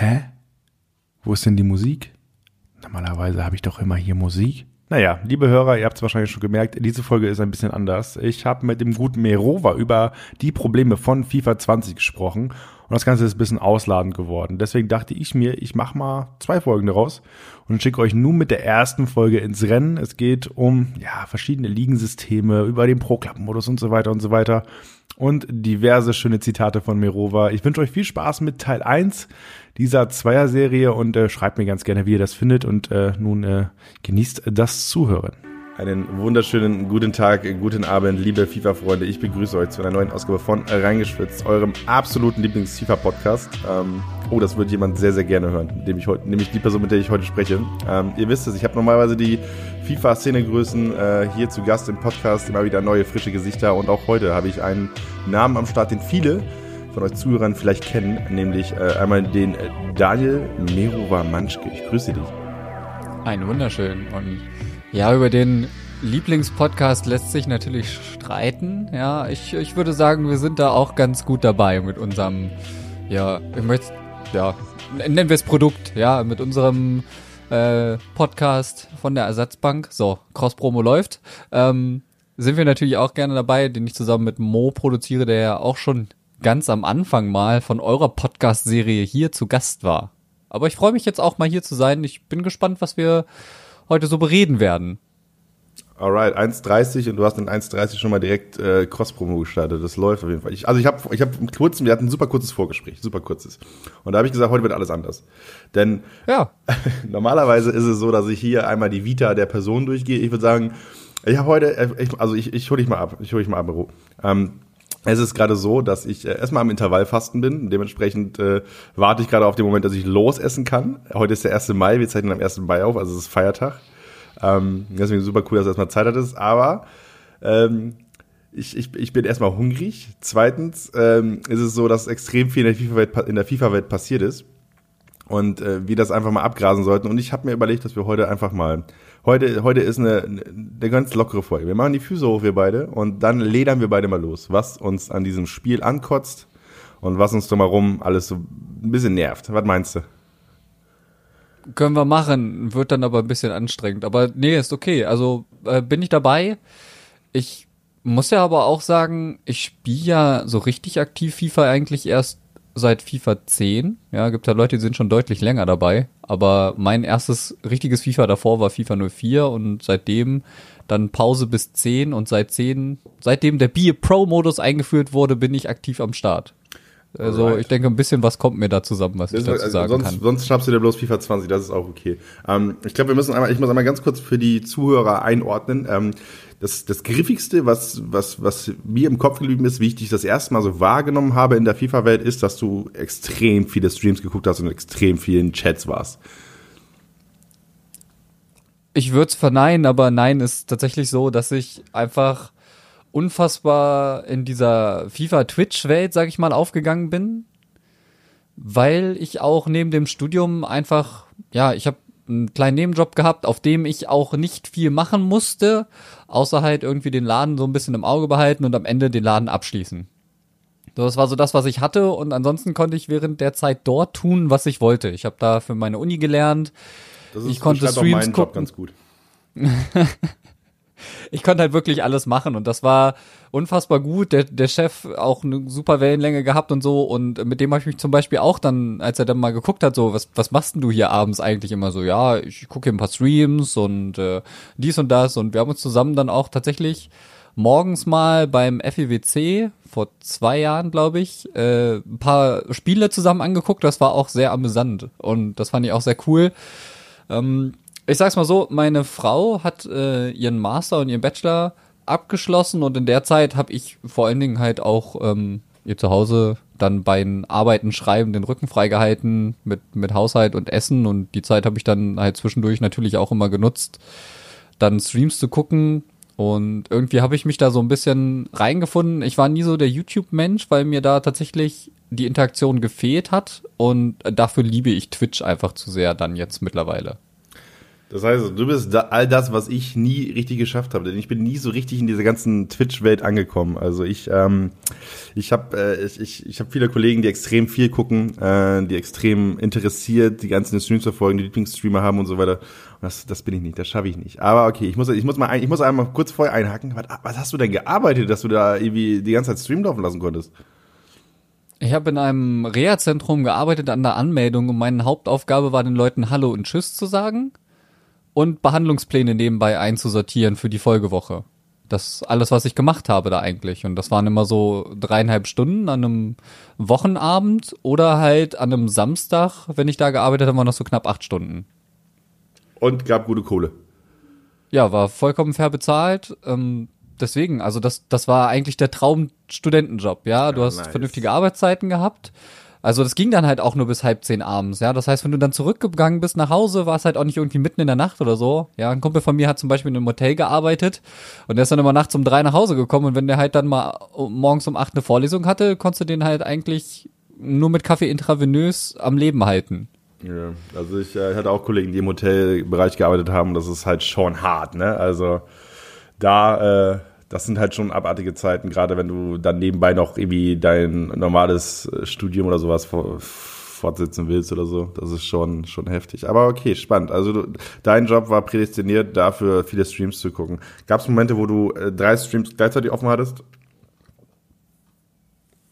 Hä? Wo ist denn die Musik? Normalerweise habe ich doch immer hier Musik. Naja, liebe Hörer, ihr habt es wahrscheinlich schon gemerkt, diese Folge ist ein bisschen anders. Ich habe mit dem guten Merova über die Probleme von FIFA 20 gesprochen und das Ganze ist ein bisschen ausladend geworden. Deswegen dachte ich mir, ich mache mal zwei Folgen daraus und schicke euch nun mit der ersten Folge ins Rennen. Es geht um ja, verschiedene Ligensysteme, über den Pro-Club-Modus und so weiter und so weiter und diverse schöne Zitate von Merova. Ich wünsche euch viel Spaß mit Teil 1 dieser Zweier-Serie und äh, schreibt mir ganz gerne, wie ihr das findet und äh, nun äh, genießt das Zuhören. Einen wunderschönen guten Tag, guten Abend, liebe FIFA-Freunde. Ich begrüße euch zu einer neuen Ausgabe von Reingeschwitzt, eurem absoluten Lieblings-FIFA-Podcast. Ähm, oh, das wird jemand sehr, sehr gerne hören, dem ich nämlich die Person, mit der ich heute spreche. Ähm, ihr wisst es, ich habe normalerweise die FIFA-Szenegrößen äh, hier zu Gast im Podcast, immer wieder neue, frische Gesichter und auch heute habe ich einen Namen am Start, den viele von euch Zuhörern vielleicht kennen, nämlich äh, einmal den Daniel Merova Manschke. Ich grüße dich. Ein wunderschön und ja, über den Lieblingspodcast lässt sich natürlich streiten. Ja, ich, ich würde sagen, wir sind da auch ganz gut dabei mit unserem, ja, ich möchte, ja, nennen wir es Produkt, ja, mit unserem äh, Podcast von der Ersatzbank. So, Cross-Promo läuft. Ähm, sind wir natürlich auch gerne dabei, den ich zusammen mit Mo produziere, der ja auch schon ganz am Anfang mal von eurer Podcast-Serie hier zu Gast war. Aber ich freue mich jetzt auch mal hier zu sein. Ich bin gespannt, was wir heute so bereden werden. Alright, 1,30 und du hast in 1,30 schon mal direkt äh, Cross-Promo gestartet. Das läuft auf jeden Fall. Ich, also ich habe ich hab kurzem, wir hatten ein super kurzes Vorgespräch, super kurzes. Und da habe ich gesagt, heute wird alles anders. Denn ja. normalerweise ist es so, dass ich hier einmal die Vita der Person durchgehe. Ich würde sagen, ich habe heute, äh, ich, also ich, ich hole dich mal ab, ich hole dich mal ab, ähm, es ist gerade so, dass ich äh, erstmal am Intervallfasten bin. Dementsprechend äh, warte ich gerade auf den Moment, dass ich losessen kann. Heute ist der 1. Mai, wir zeichnen am 1. Mai auf, also es ist Feiertag. Ähm, deswegen super cool, dass du erstmal Zeit hattest. Aber ähm, ich, ich, ich bin erstmal hungrig. Zweitens ähm, ist es so, dass extrem viel in der FIFA-Welt FIFA-Welt passiert ist. Und äh, wir das einfach mal abgrasen sollten. Und ich habe mir überlegt, dass wir heute einfach mal Heute, heute ist eine, eine ganz lockere Folge. Wir machen die Füße hoch, wir beide, und dann ledern wir beide mal los, was uns an diesem Spiel ankotzt und was uns drumherum alles so ein bisschen nervt. Was meinst du? Können wir machen, wird dann aber ein bisschen anstrengend. Aber nee, ist okay. Also äh, bin ich dabei. Ich muss ja aber auch sagen, ich spiele ja so richtig aktiv FIFA eigentlich erst seit FIFA 10. Ja, gibt ja Leute, die sind schon deutlich länger dabei. Aber mein erstes richtiges FIFA davor war FIFA 04 und seitdem dann Pause bis 10 und seit 10, seitdem der Be Pro Modus eingeführt wurde, bin ich aktiv am Start. Also Alright. ich denke, ein bisschen was kommt mir da zusammen, was ich dazu also sagen sonst, kann. Sonst schnappst du dir bloß FIFA 20, das ist auch okay. Ähm, ich glaube, wir müssen einmal, ich muss einmal ganz kurz für die Zuhörer einordnen. Ähm, das, das Griffigste, was, was, was mir im Kopf geblieben ist, wie ich dich das erste Mal so wahrgenommen habe in der FIFA-Welt, ist, dass du extrem viele Streams geguckt hast und extrem vielen Chats warst. Ich würde es verneinen, aber nein, ist tatsächlich so, dass ich einfach unfassbar in dieser FIFA-Twitch-Welt, sag ich mal, aufgegangen bin, weil ich auch neben dem Studium einfach, ja, ich habe einen kleinen Nebenjob gehabt, auf dem ich auch nicht viel machen musste, außer halt irgendwie den Laden so ein bisschen im Auge behalten und am Ende den Laden abschließen. So, das war so das, was ich hatte und ansonsten konnte ich während der Zeit dort tun, was ich wollte. Ich habe da für meine Uni gelernt. Das ist, ich konnte Streams gucken. Job ganz gut. ich konnte halt wirklich alles machen und das war unfassbar gut. Der, der Chef auch eine super Wellenlänge gehabt und so und mit dem habe ich mich zum Beispiel auch dann, als er dann mal geguckt hat, so, was, was machst denn du hier abends eigentlich immer so? Ja, ich gucke hier ein paar Streams und äh, dies und das und wir haben uns zusammen dann auch tatsächlich morgens mal beim FEWC vor zwei Jahren, glaube ich, äh, ein paar Spiele zusammen angeguckt. Das war auch sehr amüsant und das fand ich auch sehr cool. Ähm, ich sag's mal so, meine Frau hat äh, ihren Master und ihren Bachelor abgeschlossen und in der Zeit habe ich vor allen Dingen halt auch ähm, ihr zu Hause dann bei den Arbeiten, Schreiben den Rücken freigehalten mit, mit Haushalt und Essen und die Zeit habe ich dann halt zwischendurch natürlich auch immer genutzt, dann Streams zu gucken und irgendwie habe ich mich da so ein bisschen reingefunden. Ich war nie so der YouTube-Mensch, weil mir da tatsächlich die Interaktion gefehlt hat und dafür liebe ich Twitch einfach zu sehr dann jetzt mittlerweile. Das heißt, du bist da, all das, was ich nie richtig geschafft habe, denn ich bin nie so richtig in diese ganzen Twitch-Welt angekommen. Also ich, ähm, ich habe, äh, ich, ich, ich habe viele Kollegen, die extrem viel gucken, äh, die extrem interessiert, die ganzen Streams verfolgen, die Lieblingsstreamer haben und so weiter. Und das, das bin ich nicht, das schaffe ich nicht. Aber okay, ich muss, ich muss mal, ich muss einmal kurz vorher einhaken. Was, was hast du denn gearbeitet, dass du da irgendwie die ganze Zeit Stream laufen lassen konntest? Ich habe in einem Reha-Zentrum gearbeitet an der Anmeldung und meine Hauptaufgabe war den Leuten Hallo und Tschüss zu sagen und Behandlungspläne nebenbei einzusortieren für die Folgewoche. Das alles, was ich gemacht habe da eigentlich. Und das waren immer so dreieinhalb Stunden an einem Wochenabend oder halt an einem Samstag, wenn ich da gearbeitet habe, waren noch so knapp acht Stunden. Und gab gute Kohle. Ja, war vollkommen fair bezahlt. Ähm, deswegen, also das, das war eigentlich der Traum-Studentenjob, ja. Du Ja, hast nice. vernünftige Arbeitszeiten gehabt. Also das ging dann halt auch nur bis halb zehn abends, ja. Das heißt, wenn du dann zurückgegangen bist nach Hause, war es halt auch nicht irgendwie mitten in der Nacht oder so. Ja, ein Kumpel von mir hat zum Beispiel in einem Hotel gearbeitet und der ist dann immer nachts um drei nach Hause gekommen und wenn der halt dann mal morgens um acht eine Vorlesung hatte, konntest du den halt eigentlich nur mit Kaffee intravenös am Leben halten. Ja, also ich äh, hatte auch Kollegen, die im Hotelbereich gearbeitet haben. Das ist halt schon hart, ne? Also da, äh, das sind halt schon abartige Zeiten, gerade wenn du dann nebenbei noch irgendwie dein normales äh, Studium oder sowas fortsetzen willst oder so. Das ist schon, schon heftig. Aber okay, spannend. Also du, dein Job war prädestiniert dafür, viele Streams zu gucken. Gab es Momente, wo du äh, drei Streams gleichzeitig offen hattest?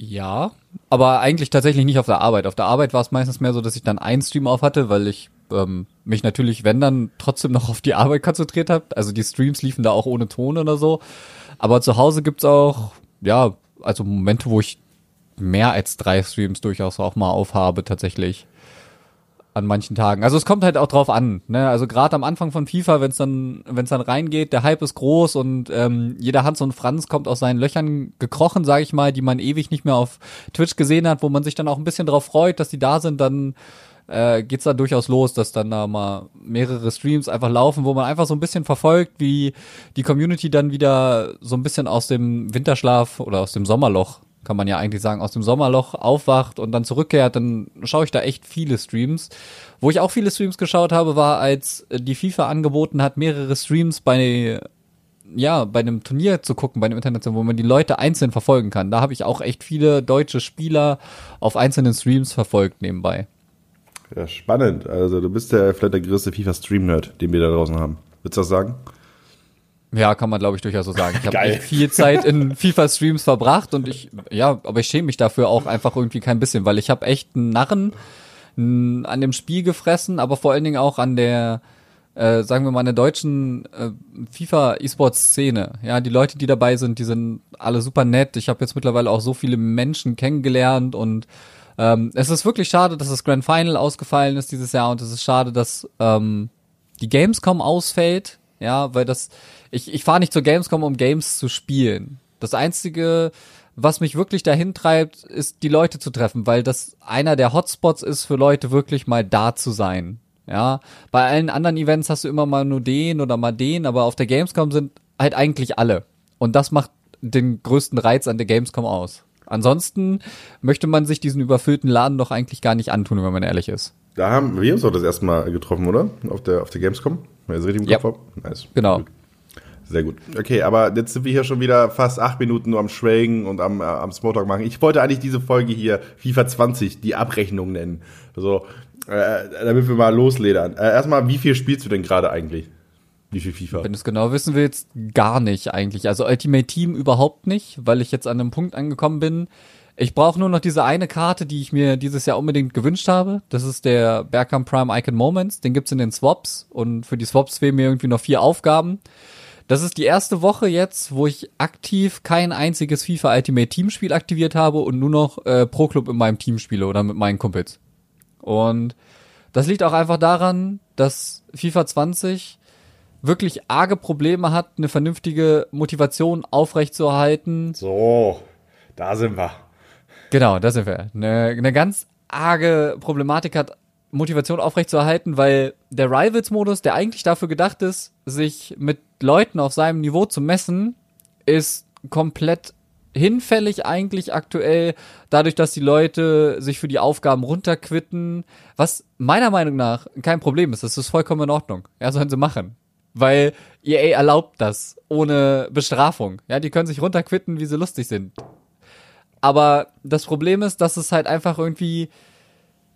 Ja, aber eigentlich tatsächlich nicht auf der Arbeit. Auf der Arbeit war es meistens mehr so, dass ich dann einen Stream auf hatte, weil ich ähm, mich natürlich, wenn dann, trotzdem noch auf die Arbeit konzentriert habe. Also die Streams liefen da auch ohne Ton oder so. Aber zu Hause gibt's auch, ja, also Momente, wo ich mehr als drei Streams durchaus auch mal aufhabe, tatsächlich. An manchen Tagen. Also es kommt halt auch drauf an. Ne? Also gerade am Anfang von FIFA, wenn es dann, wenn es dann reingeht, der Hype ist groß und ähm, jeder Hans und Franz kommt aus seinen Löchern gekrochen, sage ich mal, die man ewig nicht mehr auf Twitch gesehen hat, wo man sich dann auch ein bisschen drauf freut, dass die da sind, dann äh, geht's da durchaus los, dass dann da mal mehrere Streams einfach laufen, wo man einfach so ein bisschen verfolgt, wie die Community dann wieder so ein bisschen aus dem Winterschlaf oder aus dem Sommerloch, kann man ja eigentlich sagen, aus dem Sommerloch aufwacht und dann zurückkehrt, dann schaue ich da echt viele Streams. Wo ich auch viele Streams geschaut habe, war, als die FIFA angeboten hat, mehrere Streams bei ja, bei einem Turnier zu gucken, bei einem International, wo man die Leute einzeln verfolgen kann. Da habe ich auch echt viele deutsche Spieler auf einzelnen Streams verfolgt nebenbei. Ja, spannend. Also du bist der vielleicht der größte FIFA-Stream-Nerd, den wir da draußen haben. Würdest du das sagen? Ja, kann man glaube ich durchaus so sagen. Ich habe viel Zeit in FIFA-Streams verbracht und ich, ja, aber ich schäme mich dafür auch einfach irgendwie kein bisschen, weil ich habe echt einen Narren an dem Spiel gefressen, aber vor allen Dingen auch an der, äh, sagen wir mal, an der deutschen äh, FIFA-E-Sports-Szene. Ja, die Leute, die dabei sind, die sind alle super nett. Ich habe jetzt mittlerweile auch so viele Menschen kennengelernt und ähm, es ist wirklich schade, dass das Grand Final ausgefallen ist dieses Jahr und es ist schade, dass ähm, die Gamescom ausfällt. Ja, weil das, ich, ich fahre nicht zur Gamescom, um Games zu spielen. Das einzige, was mich wirklich dahin treibt, ist die Leute zu treffen, weil das einer der Hotspots ist für Leute wirklich mal da zu sein. Ja, bei allen anderen Events hast du immer mal nur den oder mal den, aber auf der Gamescom sind halt eigentlich alle. Und das macht den größten Reiz an der Gamescom aus. Ansonsten möchte man sich diesen überfüllten Laden doch eigentlich gar nicht antun, wenn man ehrlich ist. Da haben wir uns doch das erste Mal getroffen, oder? Auf der, auf der Gamescom? Wenn ich richtig im Ja. Kopf habe? Nice. Genau. Sehr gut. Okay, aber jetzt sind wir hier schon wieder fast acht Minuten nur am Schwelgen und am, äh, am Smalltalk machen. Ich wollte eigentlich diese Folge hier FIFA 20, die Abrechnung nennen. Also, äh, damit wir mal losledern. Äh, erstmal, wie viel spielst du denn gerade eigentlich? Wie viel FIFA? Wenn du es genau wissen willst, gar nicht eigentlich. Also Ultimate Team überhaupt nicht, weil ich jetzt an einem Punkt angekommen bin. Ich brauche nur noch diese eine Karte, die ich mir dieses Jahr unbedingt gewünscht habe. Das ist der Bergkamp Prime Icon Moments. Den gibt's in den Swaps und für die Swaps fehlen mir irgendwie noch vier Aufgaben. Das ist die erste Woche jetzt, wo ich aktiv kein einziges FIFA Ultimate Team Spiel aktiviert habe und nur noch äh, Pro Club in meinem Team spiele oder mit meinen Kumpels. Und das liegt auch einfach daran, dass FIFA 20 wirklich arge Probleme hat, eine vernünftige Motivation aufrechtzuerhalten. So, da sind wir. Genau, da sind wir. Eine, eine ganz arge Problematik hat, Motivation aufrechtzuerhalten, weil der Rivals-Modus, der eigentlich dafür gedacht ist, sich mit Leuten auf seinem Niveau zu messen, ist komplett hinfällig eigentlich aktuell, dadurch, dass die Leute sich für die Aufgaben runterquitten, was meiner Meinung nach kein Problem ist. Das ist vollkommen in Ordnung. Ja, sollen sie machen. Weil EA erlaubt das ohne Bestrafung. Ja, die können sich runterquitten, wie sie lustig sind. Aber das Problem ist, dass es halt einfach irgendwie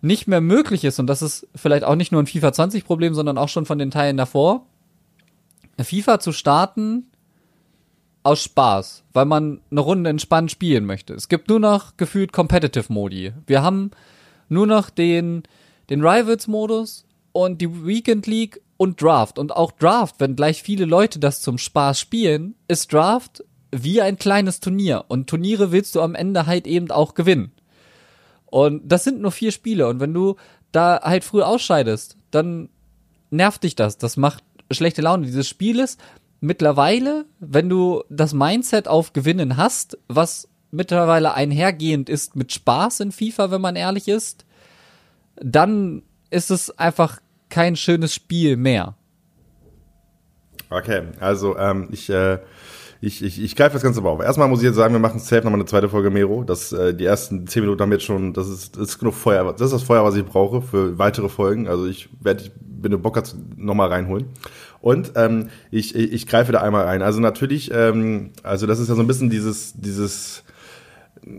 nicht mehr möglich ist und das ist vielleicht auch nicht nur ein FIFA 20 Problem, sondern auch schon von den Teilen davor. FIFA zu starten aus Spaß, weil man eine Runde entspannt spielen möchte. Es gibt nur noch gefühlt Competitive Modi. Wir haben nur noch den, den Rivals Modus und die Weekend League und Draft. Und auch Draft, wenn gleich viele Leute das zum Spaß spielen, ist Draft wie ein kleines Turnier. Und Turniere willst du am Ende halt eben auch gewinnen. Und das sind nur vier Spiele. Und wenn du da halt früh ausscheidest, dann nervt dich das. Das macht schlechte Laune dieses Spieles mittlerweile, wenn du das Mindset auf Gewinnen hast, was mittlerweile einhergehend ist mit Spaß in FIFA, wenn man ehrlich ist, dann ist es einfach kein schönes Spiel mehr. Okay, also ähm, ich, äh, ich, ich, ich greife das Ganze mal auf. Erstmal muss ich jetzt sagen, wir machen safe nochmal eine zweite Folge Mero. Das, äh, die ersten zehn Minuten haben jetzt schon, das ist, das ist genug Feuer, das ist das Feuer, was ich brauche für weitere Folgen. Also ich werde, wenn du Bock hast, nochmal reinholen. Und ähm, ich, ich, ich greife da einmal ein. Also natürlich, ähm, also das ist ja so ein bisschen dieses, dieses,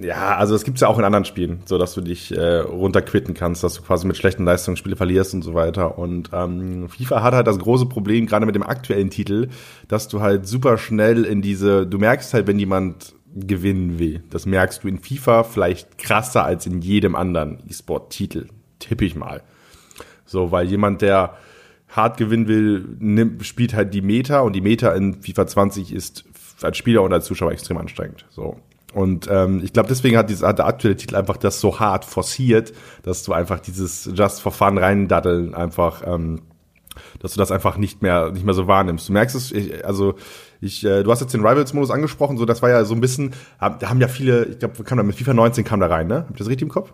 ja, also das gibt's ja auch in anderen Spielen, so dass du dich äh, runterquitten kannst, dass du quasi mit schlechten Leistungen Spiele verlierst und so weiter. Und ähm, FIFA hat halt das große Problem, gerade mit dem aktuellen Titel, dass du halt super schnell in diese, du merkst halt, wenn jemand gewinnen will. Das merkst du in FIFA vielleicht krasser als in jedem anderen E-Sport-Titel, tippe ich mal. So, weil jemand, der hart gewinnen will, nimmt, spielt halt die Meta und die Meta in FIFA 20 ist als Spieler und als Zuschauer extrem anstrengend. So. Und ähm, ich glaube, deswegen hat, dieses, hat der aktuelle Titel einfach das so hart forciert, dass du einfach dieses Just for Fun reindaddeln einfach, ähm, dass du das einfach nicht mehr nicht mehr so wahrnimmst. Du merkst es, ich, also ich, äh, du hast jetzt den Rivals-Modus angesprochen, so das war ja so ein bisschen, da haben ja viele, ich glaube, kam da mit FIFA 19 kam da rein, ne? Habt ihr das richtig im Kopf?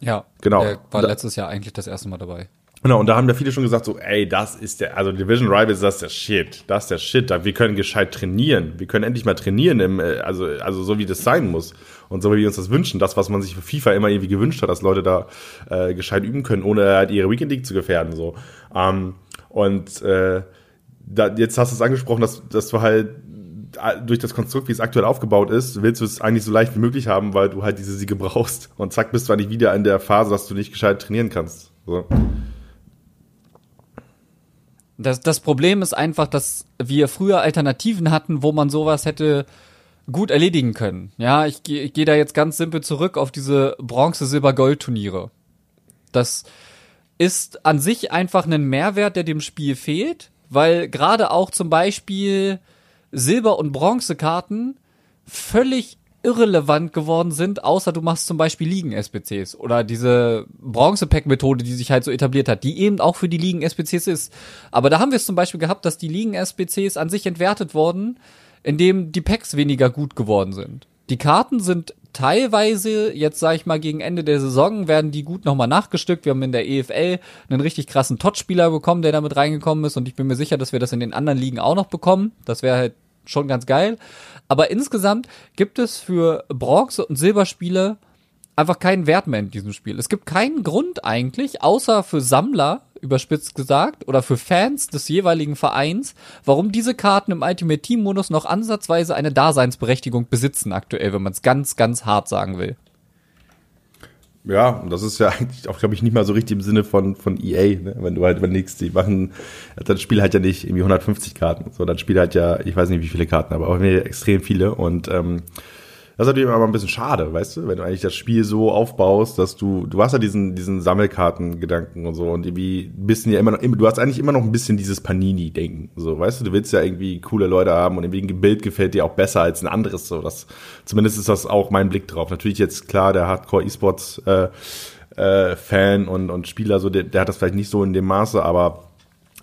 Ja, genau. Der war letztes Jahr eigentlich das erste Mal dabei. Genau, und da haben ja viele schon gesagt, so, ey, das ist der, also Division Rivals, das ist der Shit, das ist der Shit, wir können gescheit trainieren, wir können endlich mal trainieren, im, äh, also, also so wie das sein muss und so wie wir uns das wünschen, das, was man sich für FIFA immer irgendwie gewünscht hat, dass Leute da äh, gescheit üben können, ohne halt ihre Weekend League zu gefährden, so. Ähm, und äh, da, jetzt hast du es angesprochen, dass, dass du halt äh, durch das Konstrukt, wie es aktuell aufgebaut ist, willst du es eigentlich so leicht wie möglich haben, weil du halt diese Siege brauchst. Und zack, bist du eigentlich wieder in der Phase, dass du nicht gescheit trainieren kannst. So. Das, das Problem ist einfach, dass wir früher Alternativen hatten, wo man sowas hätte gut erledigen können. Ja, ich, ich gehe da jetzt ganz simpel zurück auf diese Bronze-Silber-Gold-Turniere. Das ist an sich einfach ein Mehrwert, der dem Spiel fehlt, weil gerade auch zum Beispiel Silber- und Bronzekarten völlig irrelevant geworden sind, außer du machst zum Beispiel Ligen-SPCs oder diese Bronze-Pack-Methode, die sich halt so etabliert hat, die eben auch für die Ligen-SPCs ist. Aber da haben wir es zum Beispiel gehabt, dass die Ligen-SPCs an sich entwertet wurden, indem die Packs weniger gut geworden sind. Die Karten sind teilweise, jetzt sage ich mal, gegen Ende der Saison werden die gut nochmal nachgestückt. Wir haben in der EFL einen richtig krassen Tot-Spieler bekommen, der damit reingekommen ist und ich bin mir sicher, dass wir das in den anderen Ligen auch noch bekommen. Das wäre halt schon ganz geil. Aber insgesamt gibt es für Bronze- und Silberspiele einfach keinen Wert mehr in diesem Spiel. Es gibt keinen Grund eigentlich, außer für Sammler, überspitzt gesagt, oder für Fans des jeweiligen Vereins, warum diese Karten im Ultimate Team Modus noch ansatzweise eine Daseinsberechtigung besitzen aktuell, wenn man es ganz, ganz hart sagen will. Ja, und das ist ja eigentlich auch, glaube ich, nicht mal so richtig im Sinne von, von EA, ne? wenn du halt überlegst, die machen, das Spiel hat ja nicht irgendwie 150 Karten, so, das Spiel hat ja, ich weiß nicht wie viele Karten, aber auch extrem viele und ähm, das ist natürlich aber ein bisschen schade, weißt du, wenn du eigentlich das Spiel so aufbaust, dass du, du hast ja diesen, diesen Sammelkartengedanken und so und irgendwie bisschen ja immer noch, du hast eigentlich immer noch ein bisschen dieses Panini-Denken, so, weißt du, du willst ja irgendwie coole Leute haben und irgendwie ein Bild gefällt dir auch besser als ein anderes, so, das, zumindest ist das auch mein Blick drauf. Natürlich jetzt klar, der Hardcore-E-Sports, äh, äh, Fan und, und Spieler, so, der, der hat das vielleicht nicht so in dem Maße, aber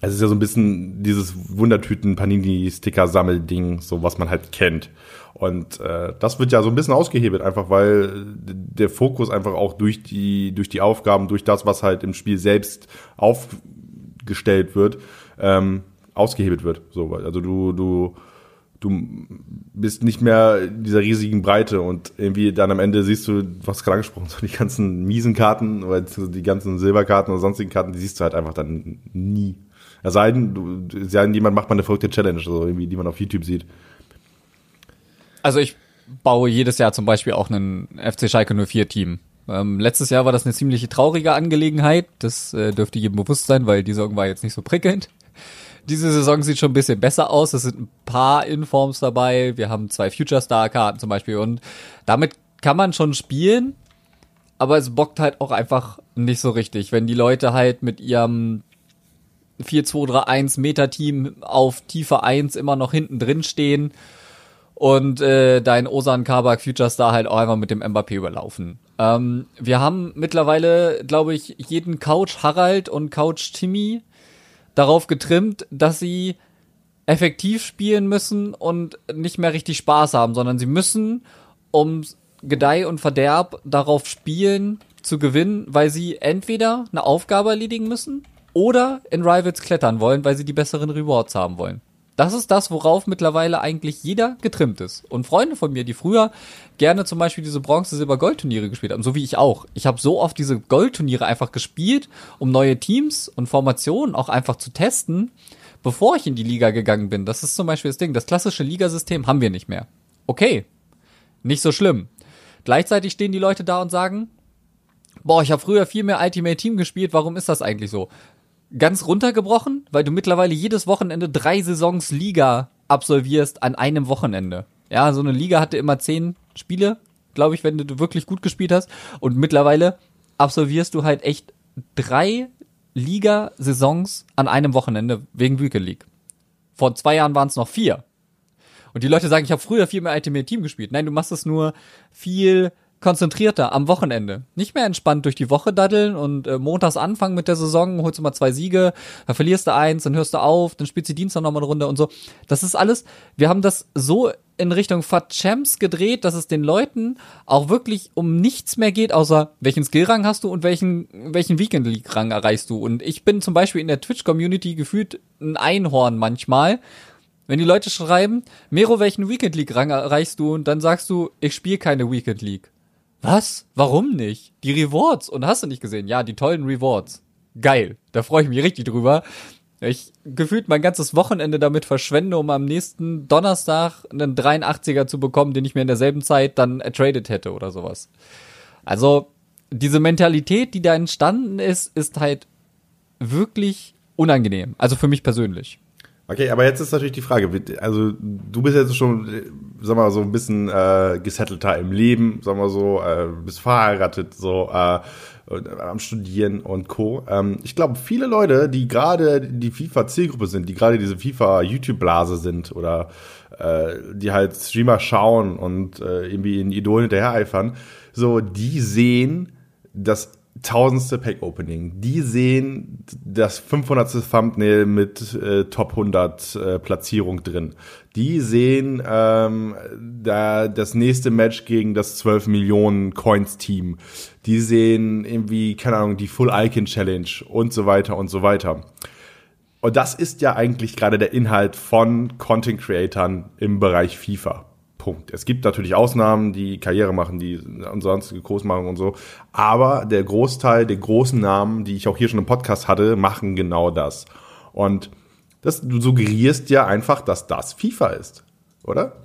es ist ja so ein bisschen dieses Wundertüten-Panini-Sticker-Sammelding, so was man halt kennt. Und äh, das wird ja so ein bisschen ausgehebelt, einfach weil der Fokus einfach auch durch die, durch die Aufgaben, durch das, was halt im Spiel selbst aufgestellt wird, ähm, ausgehebelt wird. So, also du, du, du bist nicht mehr dieser riesigen Breite und irgendwie dann am Ende siehst du, hast gerade angesprochen, so die ganzen miesen Karten oder die ganzen Silberkarten oder sonstigen Karten, die siehst du halt einfach dann nie. Es sei denn, du, sei denn, jemand macht mal eine verrückte Challenge, so irgendwie, die man auf YouTube sieht. Also ich baue jedes Jahr zum Beispiel auch einen FC Schalke 04 Team. Ähm, letztes Jahr war das eine ziemliche traurige Angelegenheit. Das äh, dürfte jedem bewusst sein, weil die Saison war jetzt nicht so prickelnd. Diese Saison sieht schon ein bisschen besser aus. Es sind ein paar Informs dabei. Wir haben zwei Future Star Karten zum Beispiel und damit kann man schon spielen. Aber es bockt halt auch einfach nicht so richtig, wenn die Leute halt mit ihrem 4-2-3-1 Meta-Team auf Tiefe 1 immer noch hinten drin stehen und äh, dein Osan Kabak Future Star halt auch einfach mit dem Mbappé überlaufen. Ähm, wir haben mittlerweile, glaube ich, jeden Couch Harald und Couch Timmy darauf getrimmt, dass sie effektiv spielen müssen und nicht mehr richtig Spaß haben, sondern sie müssen um Gedeih und Verderb darauf spielen, zu gewinnen, weil sie entweder eine Aufgabe erledigen müssen oder in Rivals klettern wollen, weil sie die besseren Rewards haben wollen. Das ist das, worauf mittlerweile eigentlich jeder getrimmt ist. Und Freunde von mir, die früher gerne zum Beispiel diese Bronze, Silber, Gold-Turniere gespielt haben, so wie ich auch. Ich habe so oft diese Gold-Turniere einfach gespielt, um neue Teams und Formationen auch einfach zu testen, bevor ich in die Liga gegangen bin. Das ist zum Beispiel das Ding. Das klassische Ligasystem haben wir nicht mehr. Okay, nicht so schlimm. Gleichzeitig stehen die Leute da und sagen, boah, ich habe früher viel mehr Ultimate Team gespielt, warum ist das eigentlich so? Ganz runtergebrochen, weil du mittlerweile jedes Wochenende drei Saisons Liga absolvierst an einem Wochenende. Ja, so eine Liga hatte immer zehn Spiele, glaube ich, wenn du wirklich gut gespielt hast. Und mittlerweile absolvierst du halt echt drei Liga-Saisons an einem Wochenende wegen Weekend League. Vor zwei Jahren waren es noch vier. Und die Leute sagen, ich habe früher viel mehr Ultimate Team gespielt. Nein, du machst es nur viel konzentrierter am Wochenende. Nicht mehr entspannt durch die Woche daddeln und äh, montags anfangen mit der Saison, holst du mal zwei Siege, dann verlierst du eins, dann hörst du auf, dann spielst du Dienstag nochmal eine Runde und so. Das ist alles, wir haben das so in Richtung Fat Champs gedreht, dass es den Leuten auch wirklich um nichts mehr geht, außer welchen Skillrang hast du und welchen, welchen Weekend League Rang erreichst du. Und ich bin zum Beispiel in der Twitch Community gefühlt ein Einhorn manchmal. Wenn die Leute schreiben, Mero, welchen Weekend League Rang erreichst du? Und dann sagst du, ich spiele keine Weekend League. Was? Warum nicht? Die Rewards. Und hast du nicht gesehen? Ja, die tollen Rewards. Geil. Da freue ich mich richtig drüber. Ich gefühlt mein ganzes Wochenende damit verschwende, um am nächsten Donnerstag einen 83er zu bekommen, den ich mir in derselben Zeit dann ertradet hätte oder sowas. Also, diese Mentalität, die da entstanden ist, ist halt wirklich unangenehm. Also für mich persönlich. Okay, aber jetzt ist natürlich die Frage, also du bist jetzt schon, sag mal, so ein bisschen äh, gesettelter im Leben, sag mal so, äh, bist verheiratet, so äh, am Studieren und Co. Ähm, ich glaube, viele Leute, die gerade die FIFA-Zielgruppe sind, die gerade diese FIFA-YouTube-Blase sind oder äh, die halt Streamer schauen und äh, irgendwie in Idolen hinterher eifern, so, die sehen das tausendste Pack-Opening. Die sehen das 500. Thumbnail mit äh, Top 100 äh, Platzierung drin. Die sehen ähm, da das nächste Match gegen das 12 Millionen Coins Team. Die sehen irgendwie, keine Ahnung, die Full Icon Challenge und so weiter und so weiter. Und das ist ja eigentlich gerade der Inhalt von Content Creatern im Bereich FIFA. Punkt. Es gibt natürlich Ausnahmen, die Karriere machen, die ansonsten groß machen und so. Aber der Großteil der großen Namen, die ich auch hier schon im Podcast hatte, machen genau das. Und das, du suggerierst ja einfach, dass das FIFA ist, oder?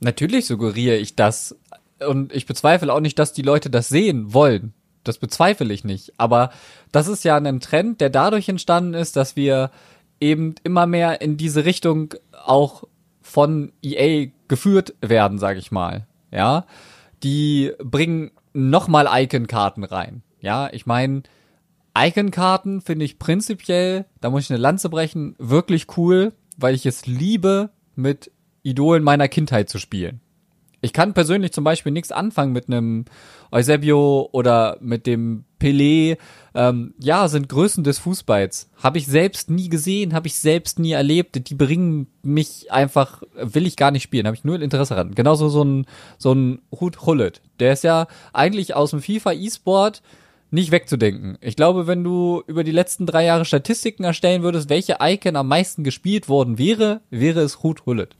Natürlich suggeriere ich das. Und ich bezweifle auch nicht, dass die Leute das sehen wollen. Das bezweifle ich nicht. Aber das ist ja ein Trend, der dadurch entstanden ist, dass wir eben immer mehr in diese Richtung auch von EA geführt werden, sag ich mal. Ja, die bringen nochmal Icon-Karten rein. Ja, ich meine, Icon-Karten finde ich prinzipiell, da muss ich eine Lanze brechen, wirklich cool, weil ich es liebe, mit Idolen meiner Kindheit zu spielen. Ich kann persönlich zum Beispiel nichts anfangen mit einem Eusebio oder mit dem Pelé. Ähm, ja, sind Größen des Fußballs. Habe ich selbst nie gesehen, habe ich selbst nie erlebt. Die bringen mich einfach, will ich gar nicht spielen, habe ich nur Interesse daran. Genauso so ein, so ein Ruth Hullet. Der ist ja eigentlich aus dem FIFA E-Sport nicht wegzudenken. Ich glaube, wenn du über die letzten drei Jahre Statistiken erstellen würdest, welche Icon am meisten gespielt worden wäre, wäre es Ruth Hullet.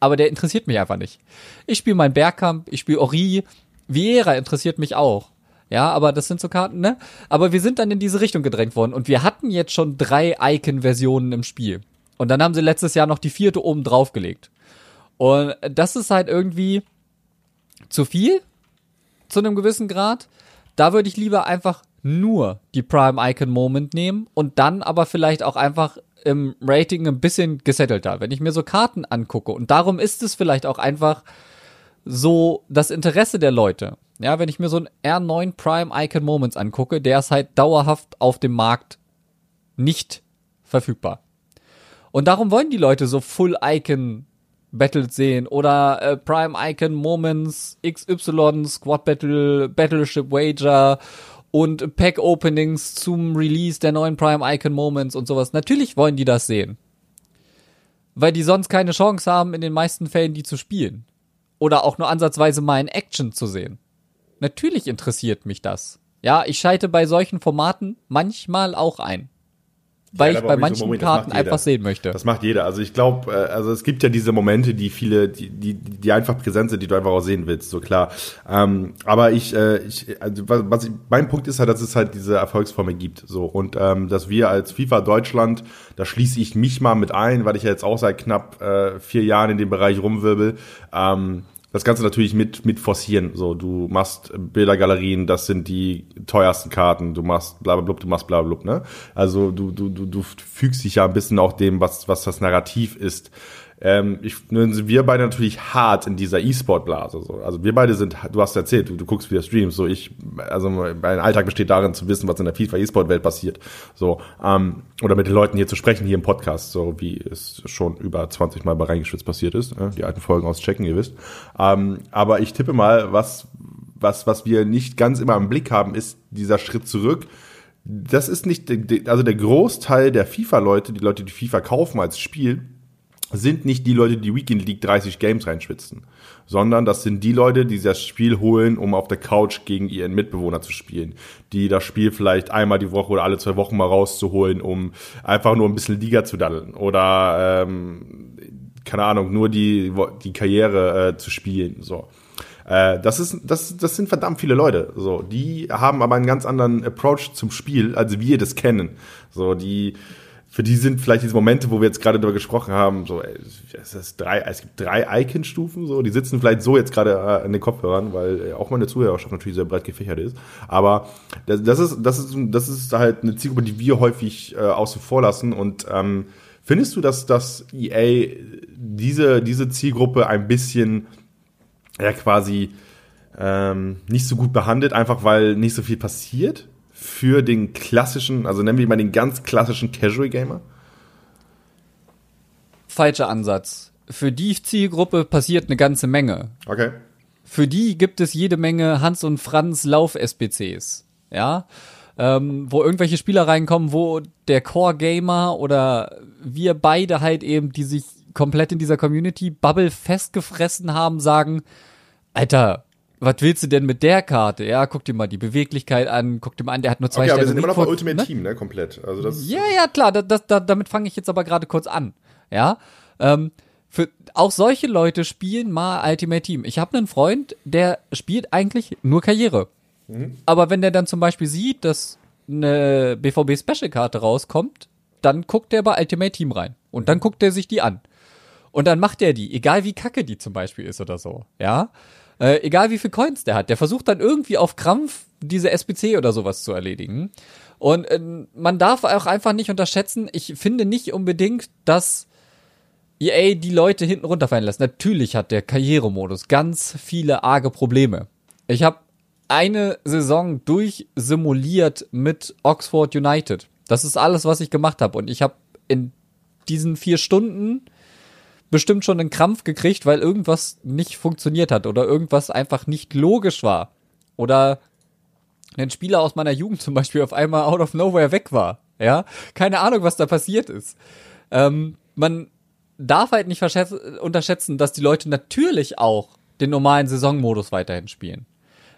aber der interessiert mich einfach nicht. Ich spiele mein Bergkamp, ich spiele Ori, Vieira interessiert mich auch. Ja, aber das sind so Karten, ne? Aber wir sind dann in diese Richtung gedrängt worden und wir hatten jetzt schon drei Icon-Versionen im Spiel. Und dann haben sie letztes Jahr noch die vierte oben draufgelegt. Und das ist halt irgendwie zu viel zu einem gewissen Grad. Da würde ich lieber einfach nur die Prime Icon Moment nehmen und dann aber vielleicht auch einfach im Rating ein bisschen gesettelter. Wenn ich mir so Karten angucke und darum ist es vielleicht auch einfach so das Interesse der Leute. Ja, wenn ich mir so ein R9 Prime Icon Moments angucke, der ist halt dauerhaft auf dem Markt nicht verfügbar. Und darum wollen die Leute so Full Icon Battles sehen oder äh, Prime Icon Moments, XY, Squad Battle, Battleship Wager und Pack Openings zum Release der neuen Prime Icon Moments und sowas. Natürlich wollen die das sehen. Weil die sonst keine Chance haben, in den meisten Fällen die zu spielen. Oder auch nur ansatzweise mal in Action zu sehen. Natürlich interessiert mich das. Ja, ich schalte bei solchen Formaten manchmal auch ein weil ja, ich bei manchen so Karten einfach sehen möchte. Das macht jeder. Also ich glaube, äh, also es gibt ja diese Momente, die viele, die, die, die einfach präsent sind, die du einfach auch sehen willst, so klar. Ähm, aber ich, äh, ich, also was, was ich, mein Punkt ist halt, dass es halt diese Erfolgsformel gibt, so und ähm, dass wir als FIFA Deutschland, da schließe ich mich mal mit ein, weil ich ja jetzt auch seit knapp äh, vier Jahren in dem Bereich rumwirbel. Ähm, das Ganze natürlich mit, mit forcieren. So, du machst Bildergalerien, das sind die teuersten Karten, du machst blablabla, du machst blablabla, ne? Also du, du, du, du fügst dich ja ein bisschen auch dem, was, was das Narrativ ist. Ähm, ich, wir beide natürlich hart in dieser E-Sport-Blase. So. Also wir beide sind, du hast erzählt, du, du guckst wieder Streams. So ich, also mein Alltag besteht darin zu wissen, was in der FIFA E-Sport-Welt passiert. So ähm, oder mit den Leuten hier zu sprechen hier im Podcast, so wie es schon über 20 Mal bei reingeschwitzt passiert ist. Ne? Die alten Folgen auschecken, ihr wisst. Ähm, aber ich tippe mal, was was was wir nicht ganz immer im Blick haben, ist dieser Schritt zurück das ist nicht, also der Großteil der FIFA-Leute, die Leute, die FIFA kaufen als Spiel, sind nicht die Leute, die Weekend League 30 Games reinschwitzen, sondern das sind die Leute, die das Spiel holen, um auf der Couch gegen ihren Mitbewohner zu spielen, die das Spiel vielleicht einmal die Woche oder alle zwei Wochen mal rauszuholen, um einfach nur ein bisschen Liga zu daddeln oder ähm, keine Ahnung, nur die die Karriere äh, zu spielen, so. Äh, das ist, das, das sind verdammt viele Leute. So, die haben aber einen ganz anderen Approach zum Spiel, als wir das kennen. So, die, für die sind vielleicht diese Momente, wo wir jetzt gerade darüber gesprochen haben, so, es, ist drei, es gibt drei Icon-Stufen, so, die sitzen vielleicht so jetzt gerade äh, an den Kopfhörern, weil auch meine Zuhörerschaft natürlich sehr breit gefächert ist. Aber das, das ist, das ist, das ist halt eine Zielgruppe, die wir häufig äh, außen vor lassen. Und ähm, findest du, dass, dass EA diese, diese Zielgruppe ein bisschen ja quasi ähm, nicht so gut behandelt, einfach weil nicht so viel passiert? Für den klassischen, also nennen wir mal den ganz klassischen Casual Gamer? Falscher Ansatz. Für die Zielgruppe passiert eine ganze Menge. Okay. Für die gibt es jede Menge Hans und Franz Lauf-SPCs. Ja. Ähm, wo irgendwelche Spieler reinkommen, wo der Core-Gamer oder wir beide halt eben, die sich komplett in dieser Community-Bubble festgefressen haben, sagen, Alter, was willst du denn mit der Karte? Ja, guck dir mal die Beweglichkeit an, guck dir mal an, der hat nur zwei okay, Sterne. aber wir sind immer noch bei Ultimate ne? Team, ne, komplett. Also das ja, ja, klar, das, das, damit fange ich jetzt aber gerade kurz an. Ja, ähm, für, auch solche Leute spielen mal Ultimate Team. Ich habe einen Freund, der spielt eigentlich nur Karriere. Mhm. Aber wenn der dann zum Beispiel sieht, dass eine BVB Special Karte rauskommt, dann guckt der bei Ultimate Team rein. Und dann guckt er sich die an. Und dann macht er die, egal wie kacke die zum Beispiel ist oder so. Ja. Äh, egal wie viel Coins der hat, der versucht dann irgendwie auf Krampf diese SPC oder sowas zu erledigen. Und äh, man darf auch einfach nicht unterschätzen, ich finde nicht unbedingt, dass EA die Leute hinten runterfallen lässt. Natürlich hat der Karrieremodus ganz viele arge Probleme. Ich habe eine Saison durchsimuliert mit Oxford United. Das ist alles, was ich gemacht habe. Und ich habe in diesen vier Stunden bestimmt schon einen Krampf gekriegt, weil irgendwas nicht funktioniert hat oder irgendwas einfach nicht logisch war. Oder ein Spieler aus meiner Jugend zum Beispiel auf einmal out of nowhere weg war. Ja, keine Ahnung, was da passiert ist. Ähm, man darf halt nicht unterschätzen, dass die Leute natürlich auch den normalen Saisonmodus weiterhin spielen.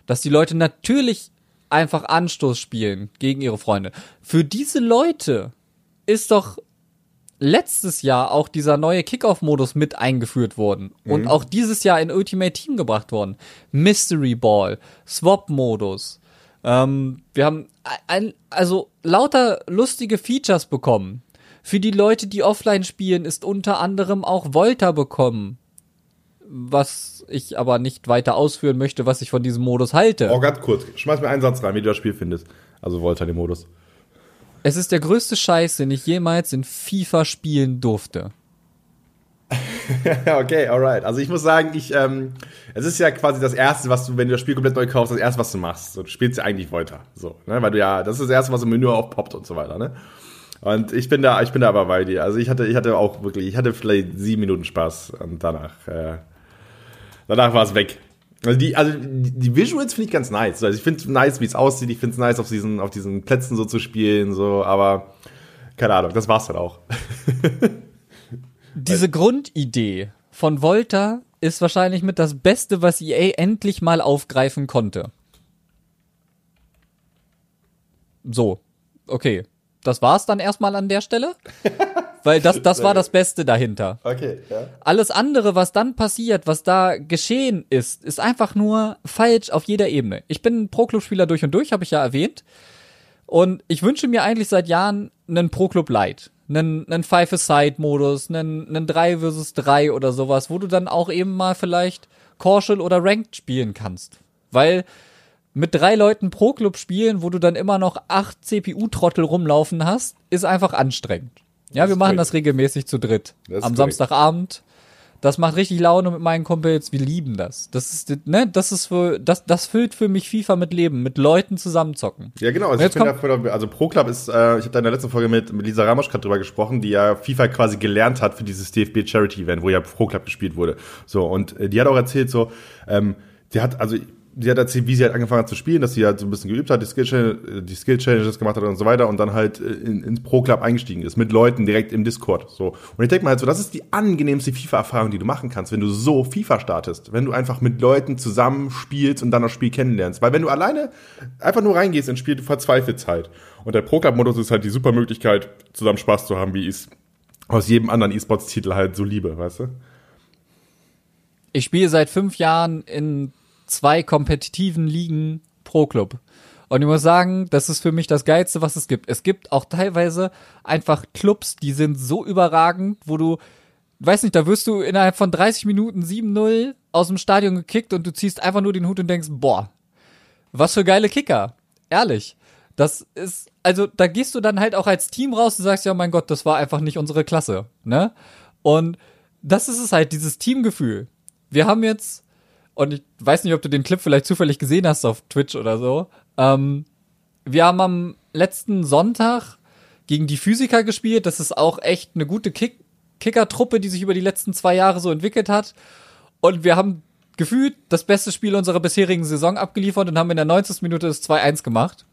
Dass die Leute natürlich einfach Anstoß spielen gegen ihre Freunde. Für diese Leute ist doch letztes Jahr auch dieser neue Kickoff-Modus mit eingeführt worden und auch dieses Jahr in Ultimate Team gebracht worden. Mystery Ball, Swap-Modus. Ähm, wir haben ein, also lauter lustige Features bekommen. Für die Leute, die offline spielen, ist unter anderem auch Volta bekommen. Was ich aber nicht weiter ausführen möchte, was ich von diesem Modus halte. Oh, ganz kurz. Schmeiß mir einen Satz rein, wie du das Spiel findest. Also Volta, den Modus. Es ist der größte Scheiß, den ich jemals in FIFA spielen durfte. okay, alright. Also ich muss sagen, ich, ähm, es ist ja quasi das erste, was du, wenn du das Spiel komplett neu kaufst, das erste, was du machst. So, du spielst ja eigentlich Volta. So, ne? Weil du ja, das ist das erste, was im Menü aufpoppt und so weiter, ne? Und ich bin da, ich bin da aber bei dir. Also ich hatte, ich hatte auch wirklich, ich hatte vielleicht sieben Minuten Spaß und danach, äh, danach war es weg. Also die, also die Visuals finde ich ganz nice. Also ich finde es nice, wie es aussieht. Ich finde es nice, auf diesen, auf diesen Plätzen so zu spielen, so, aber keine Ahnung, das war's dann auch. Diese Grundidee von Volta ist wahrscheinlich mit das Beste, was EA endlich mal aufgreifen konnte. So, okay. Das war's dann erstmal an der Stelle. Weil das, das war das Beste dahinter. Okay, ja. Alles andere, was dann passiert, was da geschehen ist, ist einfach nur falsch auf jeder Ebene. Ich bin ein Pro-Club-Spieler durch und durch, habe ich ja erwähnt. Und ich wünsche mir eigentlich seit Jahren einen Pro-Club Light. Einen, einen Five-A-Side-Modus, einen, einen 3 versus 3 oder sowas, wo du dann auch eben mal vielleicht Caution oder Ranked spielen kannst. Weil mit drei Leuten pro Club spielen, wo du dann immer noch acht CPU-Trottel rumlaufen hast, ist einfach anstrengend. Ja, wir machen das regelmäßig zu dritt. Am. Samstagabend. Das macht richtig Laune mit meinen Kumpels. Wir lieben das. Das ist, ne, das ist für, das, das füllt für mich FIFA mit Leben, mit Leuten zusammenzocken. Ja, genau. Also, ich dafür, also Pro Club ist, äh, ich habe da in der letzten Folge mit, mit Lisa Ramoschkat drüber gesprochen, die ja FIFA quasi gelernt hat für dieses DFB Charity Event, wo ja Pro Club gespielt wurde. So, und äh, die hat auch erzählt, so, ähm, die hat, also, die hat erzählt, wie sie halt angefangen hat zu spielen, dass sie halt so ein bisschen geübt hat, die Skill, Challenge- die Skill Challenges gemacht hat und so weiter und dann halt äh, in, ins Pro Club eingestiegen ist, mit Leuten direkt im Discord. So. Und ich denke mal halt so, das ist die angenehmste FIFA-Erfahrung, die du machen kannst, wenn du so FIFA startest. Wenn du einfach mit Leuten zusammen spielst und dann das Spiel kennenlernst. Weil wenn du alleine einfach nur reingehst ins Spiel, du verzweifelst halt. Und der Pro Club-Modus ist halt die super Möglichkeit, zusammen Spaß zu haben, wie ich es aus jedem anderen E-Sports-Titel halt so liebe, weißt du? Ich spiele seit fünf Jahren in zwei kompetitiven Ligen pro Club. Und ich muss sagen, das ist für mich das Geilste, was es gibt. Es gibt auch teilweise einfach Clubs, die sind so überragend, wo du, weiß nicht, da wirst du innerhalb von 30 Minuten 7-0 aus dem Stadion gekickt und du ziehst einfach nur den Hut und denkst, boah, was für geile Kicker. Ehrlich. Das ist, also da gehst du dann halt auch als Team raus und sagst, ja, mein Gott, das war einfach nicht unsere Klasse, ne? Und das ist es halt, dieses Teamgefühl. Wir haben jetzt, und ich weiß nicht, ob du den Clip vielleicht zufällig gesehen hast auf Twitch oder so, ähm, wir haben am letzten Sonntag gegen die Physiker gespielt. Das ist auch echt eine gute Kick Kicker-Truppe, die sich über die letzten zwei Jahre so entwickelt hat. Und wir haben gefühlt das beste Spiel unserer bisherigen Saison abgeliefert und haben in der 90. Minute das 2-1 gemacht.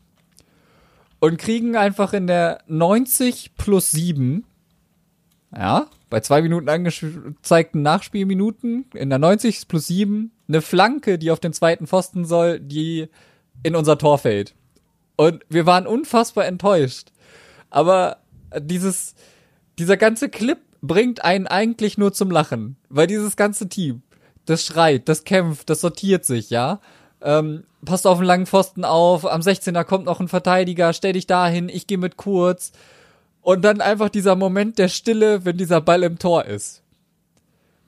Und kriegen einfach in der 90 plus 7, ja, bei zwei Minuten angezeigten Nachspielminuten, in der 90 plus 7, eine Flanke, die auf den zweiten Pfosten soll, die in unser Tor fällt. Und wir waren unfassbar enttäuscht. Aber dieses, dieser ganze Clip bringt einen eigentlich nur zum Lachen, weil dieses ganze Team, das schreit, das kämpft, das sortiert sich, ja. Ähm, passt auf den langen Pfosten auf, am 16er kommt noch ein Verteidiger, stell dich dahin, ich gehe mit kurz. Und dann einfach dieser Moment der Stille, wenn dieser Ball im Tor ist.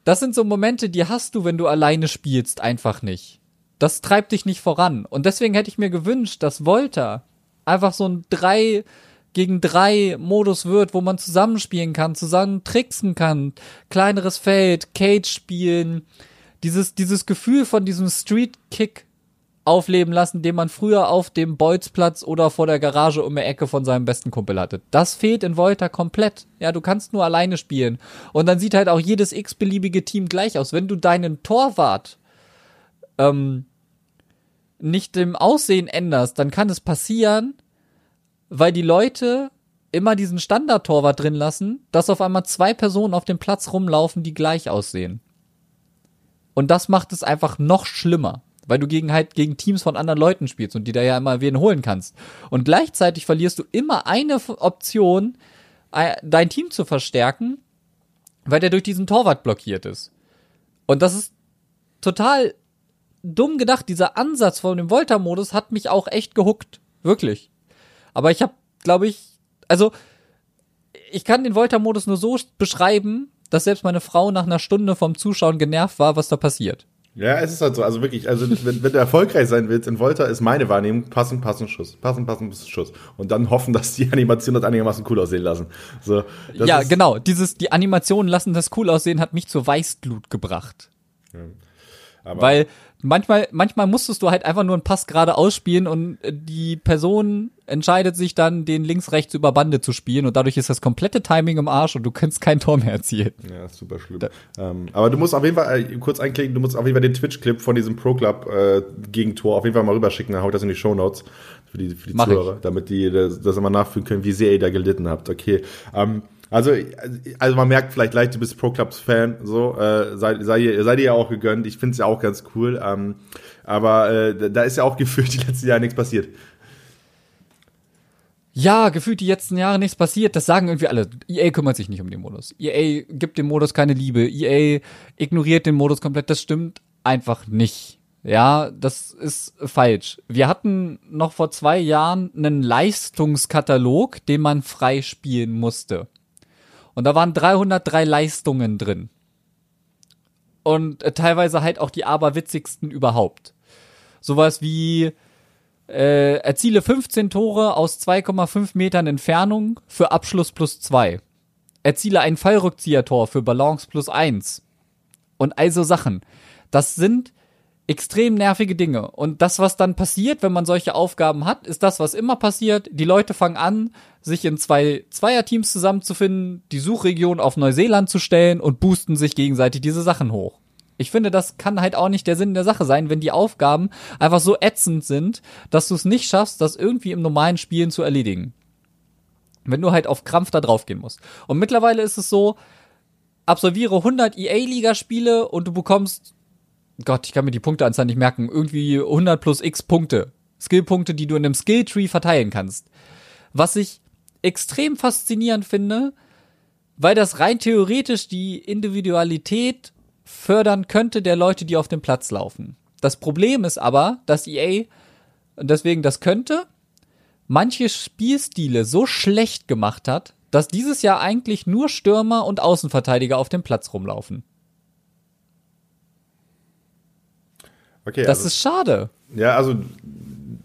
Das sind so Momente, die hast du, wenn du alleine spielst, einfach nicht. Das treibt dich nicht voran. Und deswegen hätte ich mir gewünscht, dass Volta einfach so ein 3 gegen 3 Modus wird, wo man zusammenspielen kann, zusammen tricksen kann, kleineres Feld, Cage spielen, dieses, dieses Gefühl von diesem Street Kick aufleben lassen, den man früher auf dem Bolzplatz oder vor der Garage um die Ecke von seinem besten Kumpel hatte. Das fehlt in Volta komplett. Ja, du kannst nur alleine spielen. Und dann sieht halt auch jedes x-beliebige Team gleich aus. Wenn du deinen Torwart ähm, nicht dem Aussehen änderst, dann kann es passieren, weil die Leute immer diesen Standardtorwart drin lassen, dass auf einmal zwei Personen auf dem Platz rumlaufen, die gleich aussehen. Und das macht es einfach noch schlimmer, weil du gegen halt gegen Teams von anderen Leuten spielst und die da ja immer wen holen kannst. Und gleichzeitig verlierst du immer eine Option äh, dein Team zu verstärken, weil der durch diesen Torwart blockiert ist. Und das ist total dumm gedacht. Dieser Ansatz von dem Volta-Modus hat mich auch echt gehuckt. Wirklich. Aber ich habe, glaube ich, also ich kann den Volta-Modus nur so beschreiben, dass selbst meine Frau nach einer Stunde vom Zuschauen genervt war, was da passiert. Ja, es ist halt so. Also wirklich, also wenn, wenn du erfolgreich sein willst in Volta, ist meine Wahrnehmung passen, passen, Schuss. Passen, passen, Schuss. Und dann hoffen, dass die Animationen das einigermaßen cool aussehen lassen. So, ja, genau. Dieses, die Animationen lassen das cool aussehen, hat mich zur Weißglut gebracht. Ja. Weil manchmal, manchmal musstest du halt einfach nur einen Pass gerade ausspielen und die Person entscheidet sich dann, den links-rechts über Bande zu spielen und dadurch ist das komplette Timing im Arsch und du kannst kein Tor mehr erzielen. Ja, super schlimm. Ähm, aber du musst auf jeden Fall, äh, kurz einklicken, du musst auf jeden Fall den Twitch-Clip von diesem Pro-Club äh, auf jeden Fall mal rüberschicken, dann hau ich das in die Show Notes für die, für die Zuhörer, ich. damit die das, das immer nachfühlen können, wie sehr ihr da gelitten habt. Okay. Ähm, also, also man merkt vielleicht leicht, du bist Pro Clubs Fan, so äh, sei, sei, sei dir ja auch gegönnt. Ich finde es ja auch ganz cool. Ähm, aber äh, da ist ja auch gefühlt die letzten Jahre nichts passiert. Ja, gefühlt die letzten Jahre nichts passiert. Das sagen irgendwie alle. EA kümmert sich nicht um den Modus. EA gibt dem Modus keine Liebe. EA ignoriert den Modus komplett. Das stimmt einfach nicht. Ja, das ist falsch. Wir hatten noch vor zwei Jahren einen Leistungskatalog, den man frei spielen musste. Und da waren 303 Leistungen drin. Und äh, teilweise halt auch die aberwitzigsten überhaupt. Sowas wie äh, erziele 15 Tore aus 2,5 Metern Entfernung für Abschluss plus 2. Erziele ein Fallrückziehertor für Balance plus 1. Und also Sachen. Das sind extrem nervige Dinge. Und das, was dann passiert, wenn man solche Aufgaben hat, ist das, was immer passiert. Die Leute fangen an, sich in zwei Zweierteams zusammenzufinden, die Suchregion auf Neuseeland zu stellen und boosten sich gegenseitig diese Sachen hoch. Ich finde, das kann halt auch nicht der Sinn der Sache sein, wenn die Aufgaben einfach so ätzend sind, dass du es nicht schaffst, das irgendwie im normalen Spielen zu erledigen. Wenn du halt auf Krampf da drauf gehen musst. Und mittlerweile ist es so, absolviere 100 EA-Liga-Spiele und du bekommst Gott, ich kann mir die Punkteanzahl nicht merken, irgendwie 100 plus x Punkte. Skillpunkte, die du in einem Skilltree verteilen kannst. Was ich extrem faszinierend finde, weil das rein theoretisch die Individualität fördern könnte der Leute, die auf dem Platz laufen. Das Problem ist aber, dass EA, und deswegen das könnte, manche Spielstile so schlecht gemacht hat, dass dieses Jahr eigentlich nur Stürmer und Außenverteidiger auf dem Platz rumlaufen. Okay, das also, ist schade. Ja, also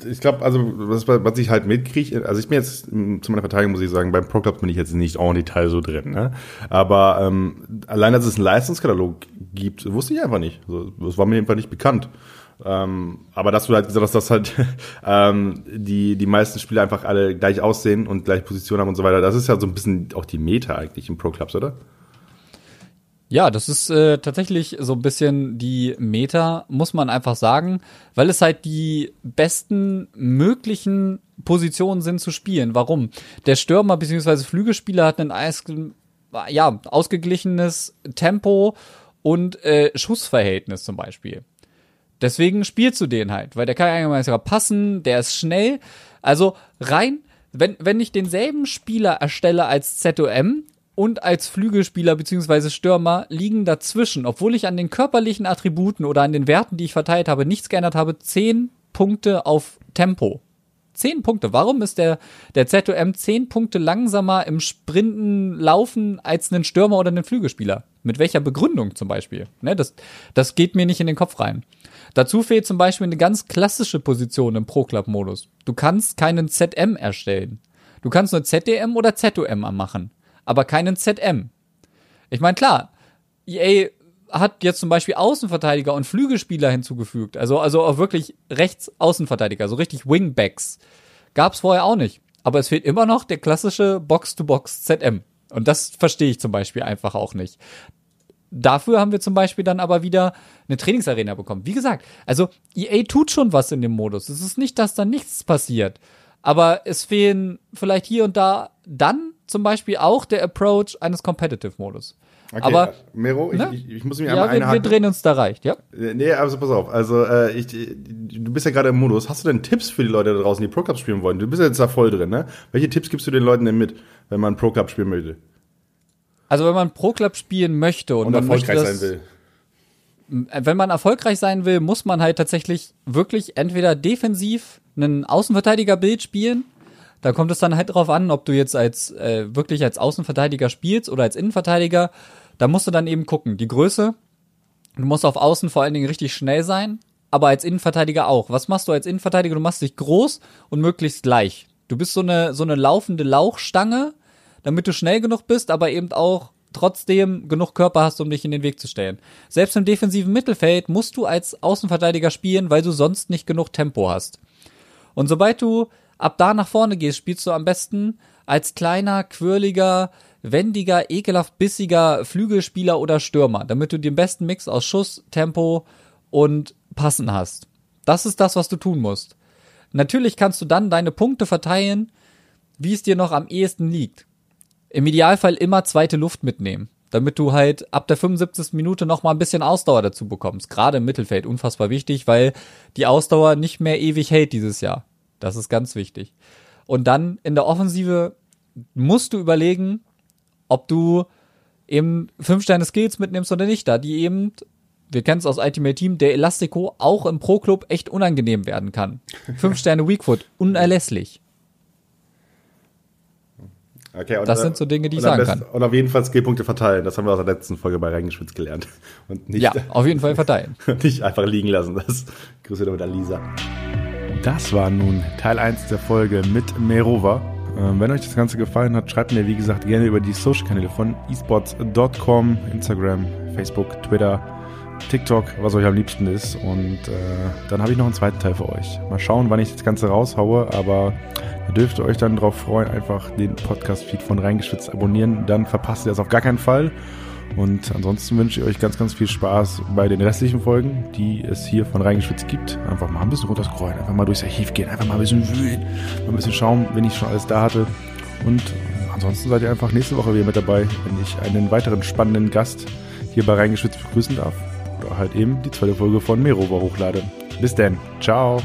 ich glaube, also was, was ich halt mitkriege, also ich bin jetzt zu meiner Verteidigung muss ich sagen, beim Pro Club bin ich jetzt nicht en Detail so drin, ne? Aber ähm, allein, dass es einen Leistungskatalog gibt, wusste ich einfach nicht. Also, das war mir einfach nicht bekannt. Ähm, aber dass du halt gesagt hast, dass halt ähm, die, die meisten Spiele einfach alle gleich aussehen und gleich Position haben und so weiter, das ist ja so ein bisschen auch die Meta eigentlich im Pro Clubs, oder? Ja, das ist äh, tatsächlich so ein bisschen die Meta, muss man einfach sagen, weil es halt die besten möglichen Positionen sind zu spielen. Warum? Der Stürmer bzw. Flügelspieler hat ein ja, ausgeglichenes Tempo und äh, Schussverhältnis zum Beispiel. Deswegen spielst du den halt, weil der kann eigentlich sogar passen, der ist schnell. Also rein, wenn, wenn ich denselben Spieler erstelle als ZOM, und als Flügelspieler bzw. Stürmer liegen dazwischen, obwohl ich an den körperlichen Attributen oder an den Werten, die ich verteilt habe, nichts geändert habe, zehn Punkte auf Tempo. Zehn Punkte. Warum ist der, der ZOM zehn Punkte langsamer im Sprinten, Laufen als ein Stürmer oder ein Flügelspieler? Mit welcher Begründung zum Beispiel? Ne, das, das geht mir nicht in den Kopf rein. Dazu fehlt zum Beispiel eine ganz klassische Position im Pro-Club-Modus. Du kannst keinen ZM erstellen. Du kannst nur ZDM oder ZOM machen aber keinen ZM. Ich meine, klar, EA hat jetzt zum Beispiel Außenverteidiger und Flügelspieler hinzugefügt. Also, also auch wirklich rechts Außenverteidiger, so richtig Wingbacks. Gab's vorher auch nicht. Aber es fehlt immer noch der klassische Box-to-Box ZM. Und das verstehe ich zum Beispiel einfach auch nicht. Dafür haben wir zum Beispiel dann aber wieder eine Trainingsarena bekommen. Wie gesagt, also EA tut schon was in dem Modus. Es ist nicht, dass da nichts passiert. Aber es fehlen vielleicht hier und da dann zum Beispiel auch der Approach eines Competitive-Modus. Okay, aber Mero, ich, ne? ich, ich, muss mich einmal Ja, wir, wir drehen uns da reicht, ja. Äh, nee, also pass auf. Also äh, ich, du bist ja gerade im Modus. Hast du denn Tipps für die Leute da draußen, die Pro Cup spielen wollen? Du bist ja jetzt da voll drin, ne? Welche Tipps gibst du den Leuten denn mit, wenn man Pro Cup spielen möchte? Also wenn man Pro Club spielen möchte und, und erfolgreich möchte, sein will wenn man erfolgreich sein will, muss man halt tatsächlich wirklich entweder defensiv einen Außenverteidiger-Bild spielen. Da kommt es dann halt drauf an, ob du jetzt als äh, wirklich als Außenverteidiger spielst oder als Innenverteidiger. Da musst du dann eben gucken. Die Größe, du musst auf Außen vor allen Dingen richtig schnell sein, aber als Innenverteidiger auch. Was machst du als Innenverteidiger? Du machst dich groß und möglichst gleich. Du bist so eine, so eine laufende Lauchstange, damit du schnell genug bist, aber eben auch trotzdem genug Körper hast, um dich in den Weg zu stellen. Selbst im defensiven Mittelfeld musst du als Außenverteidiger spielen, weil du sonst nicht genug Tempo hast. Und sobald du ab da nach vorne gehst, spielst du am besten als kleiner, quirliger, wendiger, ekelhaft bissiger Flügelspieler oder Stürmer, damit du den besten Mix aus Schuss, Tempo und Passen hast. Das ist das, was du tun musst. Natürlich kannst du dann deine Punkte verteilen, wie es dir noch am ehesten liegt. Im Idealfall immer zweite Luft mitnehmen, damit du halt ab der 75. Minute noch mal ein bisschen Ausdauer dazu bekommst. Gerade im Mittelfeld unfassbar wichtig, weil die Ausdauer nicht mehr ewig hält dieses Jahr. Das ist ganz wichtig. Und dann in der Offensive musst du überlegen, ob du eben fünf Sterne Skills mitnimmst oder nicht, da die eben wir kennen es aus Ultimate Team, der Elastico auch im Pro Club echt unangenehm werden kann. Fünf Sterne Weakfoot, unerlässlich. Okay, das sind so Dinge, die ich sagen besten, kann. Und auf jeden Fall Skillpunkte verteilen. Das haben wir aus der letzten Folge bei Reingeschwitzt gelernt. Und nicht, ja, auf jeden Fall verteilen. Und nicht einfach liegen lassen. Das Grüße damit an Lisa. Das war nun Teil 1 der Folge mit Merova. Ähm, wenn euch das Ganze gefallen hat, schreibt mir, wie gesagt, gerne über die Social-Kanäle von esports.com, Instagram, Facebook, Twitter, TikTok, was euch am liebsten ist. Und äh, dann habe ich noch einen zweiten Teil für euch. Mal schauen, wann ich das Ganze raushaue, aber Ihr dürft euch dann darauf freuen, einfach den Podcast-Feed von Reingeschwitzt abonnieren. Dann verpasst ihr das auf gar keinen Fall. Und ansonsten wünsche ich euch ganz, ganz viel Spaß bei den restlichen Folgen, die es hier von Reingeschwitzt gibt. Einfach mal ein bisschen runterscrollen, einfach mal durchs Archiv gehen, einfach mal ein bisschen wühlen, mal ein bisschen schauen, wenn ich schon alles da hatte. Und ansonsten seid ihr einfach nächste Woche wieder mit dabei, wenn ich einen weiteren spannenden Gast hier bei Reingeschwitzt begrüßen darf. Oder halt eben die zweite Folge von Merova hochlade. Bis dann. Ciao.